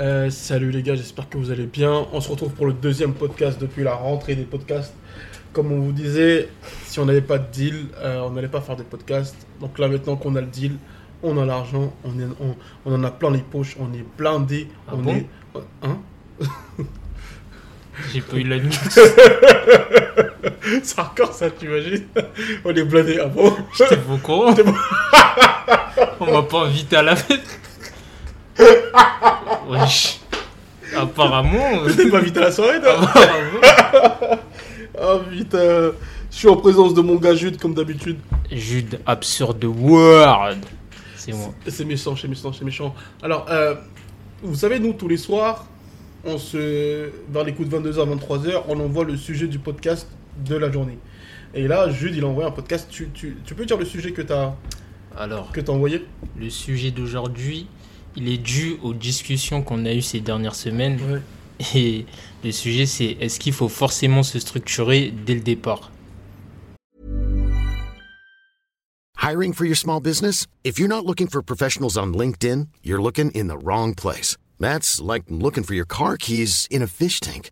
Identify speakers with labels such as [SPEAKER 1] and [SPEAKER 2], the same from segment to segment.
[SPEAKER 1] Euh, salut les gars, j'espère que vous allez bien. On se retrouve pour le deuxième podcast depuis la rentrée des podcasts. Comme on vous disait, si on n'avait pas de deal, euh, on n'allait pas faire des podcasts. Donc là maintenant qu'on a le deal, on a l'argent, on, est, on, on en a plein les poches, on est blindé,
[SPEAKER 2] Ah
[SPEAKER 1] on
[SPEAKER 2] bon
[SPEAKER 1] est... Hein
[SPEAKER 2] J'ai pas eu la nuit.
[SPEAKER 1] C'est encore ça, tu imagines On est blindé, ah bon?
[SPEAKER 2] T'es au courant On m'a pas invité à la fête. Wesh. Apparemment.
[SPEAKER 1] T'es pas invité à la soirée, toi
[SPEAKER 2] Apparemment.
[SPEAKER 1] Ah putain Je suis en présence de mon gars Jude, comme d'habitude.
[SPEAKER 2] Jude Absurde World. C'est moi.
[SPEAKER 1] C'est méchant, c'est méchant, c'est méchant. Alors, euh, vous savez, nous, tous les soirs, on se, vers les coups de 22h, 23h, on envoie le sujet du podcast de la journée. Et là, Jude, il a envoyé un podcast. Tu, tu, tu peux dire le sujet que tu as,
[SPEAKER 2] Alors,
[SPEAKER 1] que as envoyé?
[SPEAKER 2] le sujet d'aujourd'hui, il est dû aux discussions qu'on a eues ces dernières semaines.
[SPEAKER 1] Ouais.
[SPEAKER 2] Et le sujet, c'est est-ce qu'il faut forcément se structurer dès le départ?
[SPEAKER 3] Hiring for your small business? If you're not looking for professionals on LinkedIn, you're looking in the wrong place. That's like looking for your car keys in a fish tank.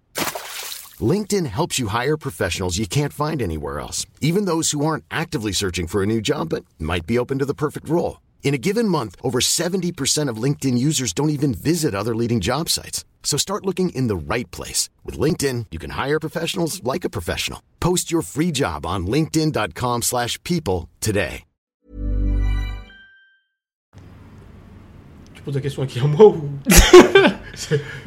[SPEAKER 3] LinkedIn helps you hire professionals you can't find anywhere else, even those who aren't actively searching for a new job but might be open to the perfect role. In a given month, over 70% of LinkedIn users don't even visit other leading job sites. So start looking in the right place. With LinkedIn, you can hire professionals like a professional. Post your free job on linkedin.com/people slash people today.
[SPEAKER 1] Tu poses la question à qui À moi ou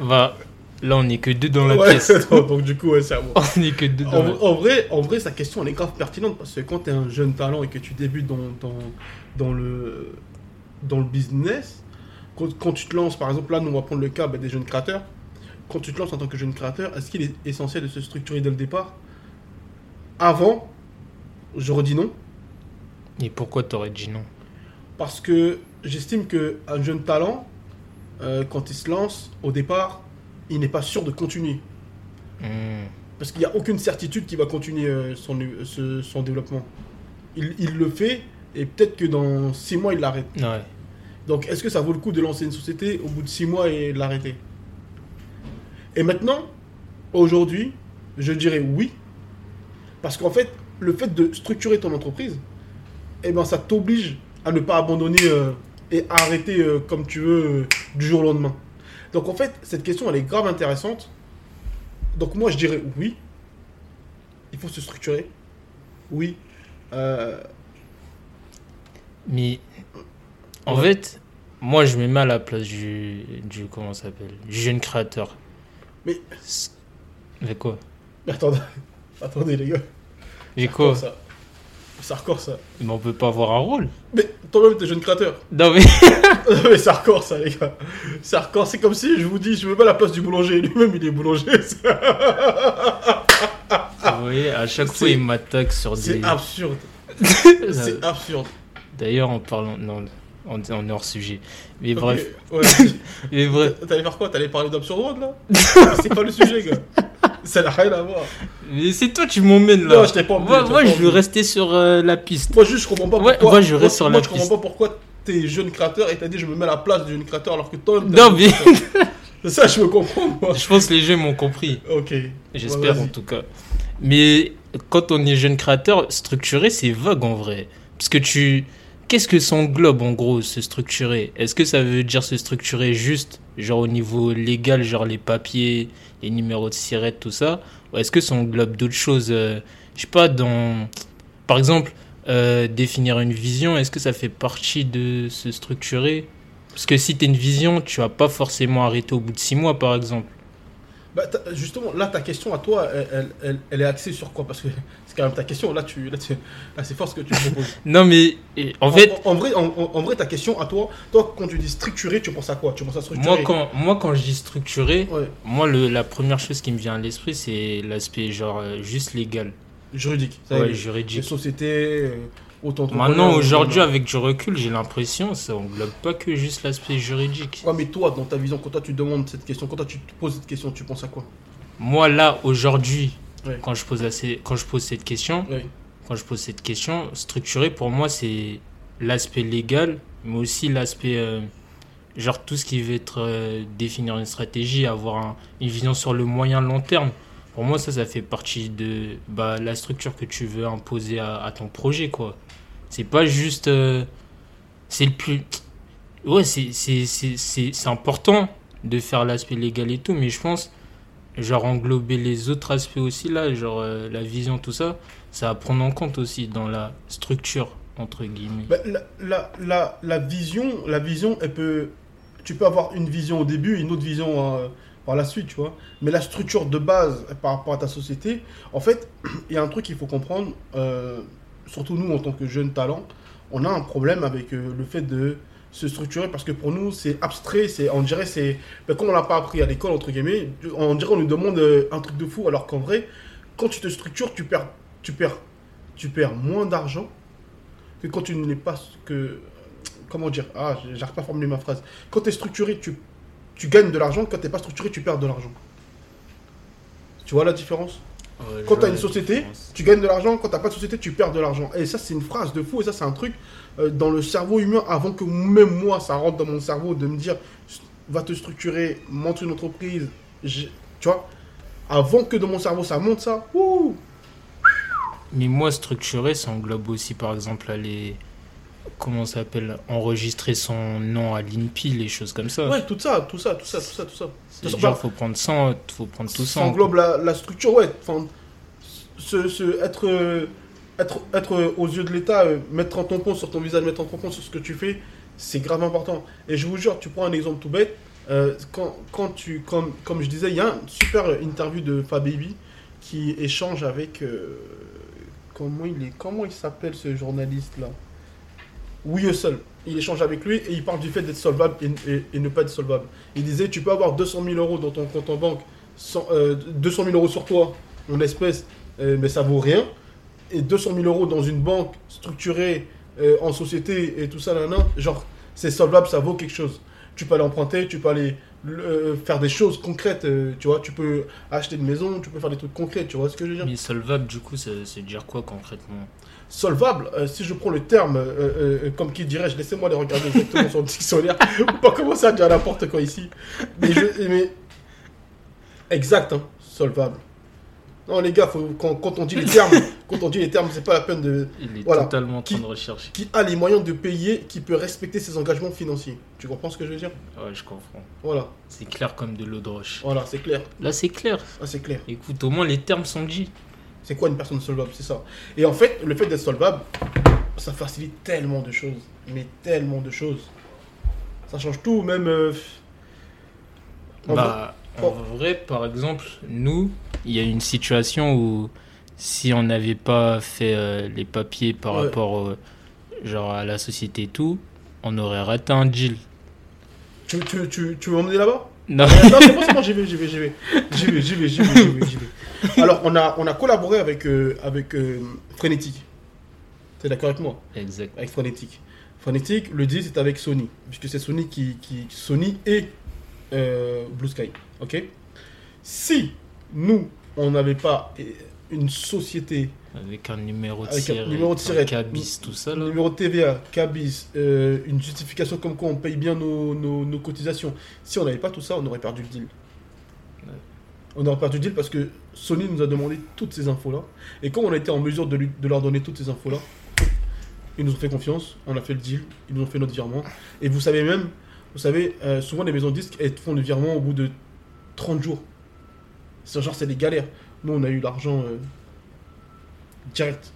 [SPEAKER 2] Va. Là, on est que deux dans la
[SPEAKER 1] Ouais,
[SPEAKER 2] pièce.
[SPEAKER 1] donc du coup, ouais, c'est à moi.
[SPEAKER 2] On est que deux dans
[SPEAKER 1] En,
[SPEAKER 2] la
[SPEAKER 1] en vrai, en vrai, sa question elle est grave pertinente parce que quand tu es un jeune talent et que tu débutes dans, dans, dans, le, dans le business, quand, quand tu te lances, par exemple, là, nous on va prendre le cas bah, des jeunes créateurs. Quand tu te lances en tant que jeune créateur, est-ce qu'il est essentiel de se structurer dès le départ? Avant, je redis non,
[SPEAKER 2] Et pourquoi t'aurais dit non?
[SPEAKER 1] Parce que j'estime qu'un jeune talent, euh, quand il se lance, au départ, il n'est pas sûr de continuer.
[SPEAKER 2] Hmm.
[SPEAKER 1] Parce qu'il n'y a aucune certitude qu'il va continuer euh, son, ce- son développement. Il, il le fait et peut-être que dans 6 mois, il l'arrête.
[SPEAKER 2] Ouais.
[SPEAKER 1] Donc est-ce que ça vaut le coup de lancer une société au bout de 6 mois et de l'arrêter? Et maintenant, aujourd'hui, je dirais oui. Parce qu'en fait, le fait de structurer ton entreprise, eh ben, ça t'oblige à ne pas abandonner euh, et à arrêter euh, comme tu veux euh, du jour au lendemain. Donc en fait, cette question, elle est grave intéressante. Donc moi, je dirais oui. Il faut se structurer. Oui. Euh,
[SPEAKER 2] Mais en
[SPEAKER 1] Ouais.
[SPEAKER 2] fait, moi je me mets à la place du, du comment ça s'appelle, du jeune créateur.
[SPEAKER 1] Mais-
[SPEAKER 2] Mais quoi?
[SPEAKER 1] Mais attendez, attendez les gars.
[SPEAKER 2] Mais quoi?
[SPEAKER 1] Ça C'est hardcore ça.
[SPEAKER 2] Mais on peut pas avoir un rôle.
[SPEAKER 1] Mais toi-même, t'es jeune créateur.
[SPEAKER 2] Non mais
[SPEAKER 1] mais c'est hardcore ça, les gars. C'est hardcore. C'est comme si je vous dis, je mets à la place du boulanger. Lui-même, il est boulanger.
[SPEAKER 2] vous voyez, à chaque fois
[SPEAKER 1] C'est-
[SPEAKER 2] il m'attaque sur
[SPEAKER 1] C'est
[SPEAKER 2] des.
[SPEAKER 1] absurde.
[SPEAKER 2] Euh,
[SPEAKER 1] C'est absurde.
[SPEAKER 2] D'ailleurs, en parlant, non, on, on est hors sujet. Mais bref,
[SPEAKER 1] ouais.
[SPEAKER 2] mais bref.
[SPEAKER 1] T'allais faire quoi? T'allais parler d'Absurde là? C'est pas le sujet, gars. Ça n'a rien à voir.
[SPEAKER 2] Mais c'est toi, tu m'emmènes là.
[SPEAKER 1] Non, je t'ai pas
[SPEAKER 2] Moi, moi, je veux rester sur euh, la piste.
[SPEAKER 1] Moi, juste, je comprends pas
[SPEAKER 2] Ouais,
[SPEAKER 1] pourquoi.
[SPEAKER 2] moi, je reste sur
[SPEAKER 1] moi,
[SPEAKER 2] la
[SPEAKER 1] je comprends pas pourquoi t'es jeune créateur et t'as dit, je me mets à la place du jeune créateur alors que toi.
[SPEAKER 2] Non mais.
[SPEAKER 1] C'est ça, je me comprends, moi.
[SPEAKER 2] je pense que les jeux m'ont compris.
[SPEAKER 1] Ok.
[SPEAKER 2] J'espère
[SPEAKER 1] Ouais,
[SPEAKER 2] en tout cas. Mais quand on est jeune créateur, structuré, c'est vague en vrai. Parce que tu. Qu'est-ce que ça englobe en gros, se structurer? Est-ce que ça veut dire se structurer juste, genre au niveau légal, genre les papiers, les numéros de sirette, tout ça? Ou est-ce que ça englobe d'autres choses euh, Je sais pas, dans. Par exemple, euh, définir une vision, est-ce que ça fait partie de se structurer? Parce que si tu une vision, tu vas pas forcément arrêter au bout de six mois, par exemple.
[SPEAKER 1] Bah, justement, là, ta question à toi, elle, elle, elle- est axée sur quoi? Parce que c'est quand même ta question. Là, tu, là, tu- là, c'est fort ce que tu proposes.
[SPEAKER 2] Non, mais et, en fait,
[SPEAKER 1] en, en vrai, en, vrai, ta question à toi, toi, quand tu dis structuré, tu penses à quoi? Tu penses à structuré?
[SPEAKER 2] Moi quand, moi, quand je dis structuré,
[SPEAKER 1] Ouais,
[SPEAKER 2] moi, le, la première chose qui me vient à l'esprit, c'est l'aspect genre euh, juste légal,
[SPEAKER 1] juridique. Ça,
[SPEAKER 2] ouais,
[SPEAKER 1] les- Les
[SPEAKER 2] juridique.
[SPEAKER 1] sociétés, euh,
[SPEAKER 2] Maintenant, aujourd'hui, avec du recul, j'ai l'impression ça englobe pas que juste l'aspect juridique.
[SPEAKER 1] Ouais, mais toi, dans ta vision, quand toi tu demandes cette question, quand toi tu te poses cette question, tu penses à quoi?
[SPEAKER 2] Moi, là, aujourd'hui,
[SPEAKER 1] Ouais.
[SPEAKER 2] quand, je pose assez- quand je pose cette question,
[SPEAKER 1] Ouais.
[SPEAKER 2] quand je pose cette question, structuré, pour moi, c'est l'aspect légal, mais aussi l'aspect euh, genre tout ce qui va être euh, définir une stratégie, avoir un- une vision sur le moyen long terme. Pour moi, ça, ça fait partie de bah, la structure que tu veux imposer à, à ton projet, quoi. C'est pas juste. euh, c'est le plus. Ouais, c'est- important de faire l'aspect légal et tout, mais je pense, genre, englober les autres aspects aussi, là, genre euh, la vision, tout ça, ça va prendre en compte aussi dans la structure, entre guillemets.
[SPEAKER 1] Bah, la, la, la, la vision, la vision, elle peut. Tu peux avoir une vision au début une autre vision euh, par la suite, tu vois. Mais la structure de base par rapport à ta société, en fait, il y a un truc qu'il faut comprendre, euh, surtout nous en tant que jeunes talents, on a un problème avec euh, le fait de se structurer parce que pour nous c'est abstrait, c'est on dirait c'est ben, comme on l'a pas appris à l'école entre guillemets, on dirait on nous demande euh, un truc de fou alors qu'en vrai quand tu te structures tu perds tu perds tu perds moins d'argent que quand tu n'es pas que comment dire ah j'arrive pas à formuler ma phrase quand tu es structuré tu tu gagnes de l'argent quand tu n'es pas structuré tu perds de l'argent tu vois la différence
[SPEAKER 2] Ouais,
[SPEAKER 1] quand tu as une société, tu gagnes de l'argent. Quand tu pas de société, tu perds de l'argent. Et ça, c'est une phrase de fou. Et ça, c'est un truc euh, dans le cerveau humain, avant que même moi, ça rentre dans mon cerveau, de me dire, va te structurer, monte une entreprise. Tu vois Avant que dans mon cerveau, ça monte ça. Ouh
[SPEAKER 2] Mais moi, structuré, ça englobe aussi, par exemple, aller. Comment ça s'appelle Enregistrer son nom à l'INPI, les choses comme ça.
[SPEAKER 1] Ouais, tout ça, tout ça, tout ça, tout ça, tout ça.
[SPEAKER 2] Genre,
[SPEAKER 1] bah,
[SPEAKER 2] faut prendre ça, faut prendre tout ça.
[SPEAKER 1] ça
[SPEAKER 2] en
[SPEAKER 1] englobe la, la structure, ouais. Enfin, se- être, euh, être, être euh, aux yeux de l'État, euh, mettre en ton compte sur ton visage, mettre en ton compte sur ce que tu fais, c'est grave important. Et je vous jure, tu prends un exemple tout bête. euh, quand, quand tu, comme, comme je disais, il y a une super interview de Fababy qui échange avec. euh, comment il est Comment il s'appelle ce journaliste Oui, seul. Il échange avec lui et il parle du fait d'être solvable et, ne pas être solvable. Il disait tu peux avoir 200 000 euros dans ton compte en banque, sans- euh, 200 000 euros sur toi en espèces, euh, mais ça vaut rien. Et 200 000 euros dans une banque structurée euh, en société et tout ça, là, genre c'est solvable, ça vaut quelque chose. Tu peux aller emprunter, tu peux aller euh, faire des choses concrètes, euh, tu vois. Tu peux acheter une maison, tu peux faire des trucs concrets, tu vois ce que je veux dire
[SPEAKER 2] Mais solvable, du coup, veut dire quoi concrètement?
[SPEAKER 1] Solvable, euh, si je prends le terme, euh, euh, comme qui dirait, je laissez-moi les regarder exactement sur le dictionnaire, pour pas commencer à dire n'importe quoi ici. Mais, je, mais... exact, hein, solvable. Non les gars, faut, quand, quand on dit les termes, quand on dit les termes, c'est pas la peine de...
[SPEAKER 2] Il est
[SPEAKER 1] Voilà.
[SPEAKER 2] totalement en train
[SPEAKER 1] Qui-
[SPEAKER 2] de rechercher.
[SPEAKER 1] Qui a les moyens de payer, qui peut respecter ses engagements financiers. Tu comprends ce que je veux dire?
[SPEAKER 2] Ouais, je comprends.
[SPEAKER 1] Voilà,
[SPEAKER 2] C'est clair comme de l'eau de roche.
[SPEAKER 1] voilà, c'est clair.
[SPEAKER 2] Là, c'est clair.
[SPEAKER 1] Ah, c'est clair.
[SPEAKER 2] Écoute, au moins, les termes sont dits.
[SPEAKER 1] C'est quoi une personne solvable? C'est ça. Et en fait, le fait d'être solvable, ça facilite tellement de choses. Mais tellement de choses. Ça change tout, même. euh, en
[SPEAKER 2] Bah,
[SPEAKER 1] vrai-
[SPEAKER 2] en vrai, par exemple, nous, il y a une situation où si on n'avait pas fait euh, les papiers par
[SPEAKER 1] Ouais.
[SPEAKER 2] rapport au- genre à la société et tout, on aurait raté un deal.
[SPEAKER 1] tu, tu, tu, tu veux m'emmener là-bas?
[SPEAKER 2] Non,
[SPEAKER 1] Non, c'est bon, c'est bon, j'y vais, j'y vais, j'y vais. J'y vais, j'y vais, j'y vais, j'y vais, j'y vais. Alors, on a, on a collaboré avec, euh, avec euh, Frénétique. T'es d'accord avec moi?
[SPEAKER 2] Exact.
[SPEAKER 1] Avec Frénétique. Frénétique, le deal, c'est avec Sony. Puisque c'est Sony qui, qui. Sony et euh, Blue Sky. Ok? Si nous, on n'avait pas euh, une société
[SPEAKER 2] Avec un numéro de
[SPEAKER 1] Avec un numéro de tirette.
[SPEAKER 2] cabis, tout ça là.
[SPEAKER 1] numéro de TVA, cabis, euh, une justification comme quoi on paye bien nos, nos- nos cotisations. Si on n'avait pas tout ça, on aurait perdu le deal.
[SPEAKER 2] Ouais.
[SPEAKER 1] On aurait perdu le deal parce que Sony nous a demandé toutes ces infos-là. Et comme on a été en mesure de, lui- de leur donner toutes ces infos-là, ils nous ont fait confiance, on a fait le deal, ils nous ont fait notre virement. Et vous savez même, vous savez, euh, souvent les maisons de disques, elles font le virement au bout de 30 jours. C'est genre, c'est des galères. Nous, on a eu l'argent euh, direct.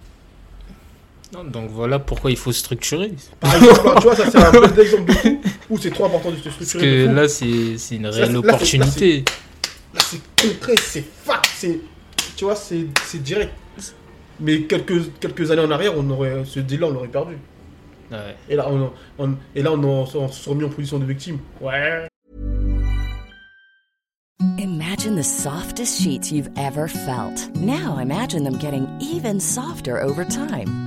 [SPEAKER 2] Donc voilà pourquoi il faut structurer.
[SPEAKER 1] Par exemple, tu vois, ça c'est un exemple de où c'est trop important de se
[SPEAKER 2] Parce
[SPEAKER 1] structurer.
[SPEAKER 2] que
[SPEAKER 1] de fou.
[SPEAKER 2] là, c'est une réelle
[SPEAKER 1] là,
[SPEAKER 2] opportunité.
[SPEAKER 1] Là, c'est concret, c'est c'est. Tu vois, c'est c'est direct. Mais quelques, quelques années en arrière, on aurait, ce deal-là, on l'aurait perdu.
[SPEAKER 2] Ouais.
[SPEAKER 1] Et là, on, on- et là, on, on se remis en position de victime. Ouais.
[SPEAKER 4] Imagine the softest sheets you've ever felt. Now imagine them getting even softer over time.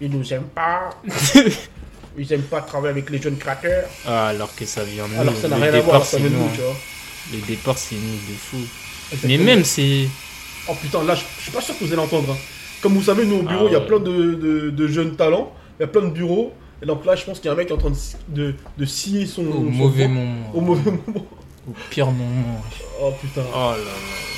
[SPEAKER 1] Ils nous aiment pas. Ils aiment pas travailler avec les jeunes créateurs.
[SPEAKER 2] Ah, alors que ça vient de nous.
[SPEAKER 1] Alors ça n'a rien à voir, ça
[SPEAKER 2] c'est
[SPEAKER 1] vient de
[SPEAKER 2] nous, hein.
[SPEAKER 1] tu vois.
[SPEAKER 2] Le départ, c'est nous de fou. Mais même, c'est.
[SPEAKER 1] Oh putain, là, je je suis pas sûr que vous allez entendre. hein. Comme vous savez, nous au bureau,
[SPEAKER 2] Ah
[SPEAKER 1] il y a
[SPEAKER 2] ouais.
[SPEAKER 1] plein de, de- de jeunes talents. Il y a plein de bureaux. Et donc là, je pense qu'il y a un mec qui est en train de, de, de scier son.
[SPEAKER 2] Au
[SPEAKER 1] son
[SPEAKER 2] mauvais moment.
[SPEAKER 1] Au mauvais moment.
[SPEAKER 2] Au pire moment.
[SPEAKER 1] Oh putain.
[SPEAKER 2] Oh là là.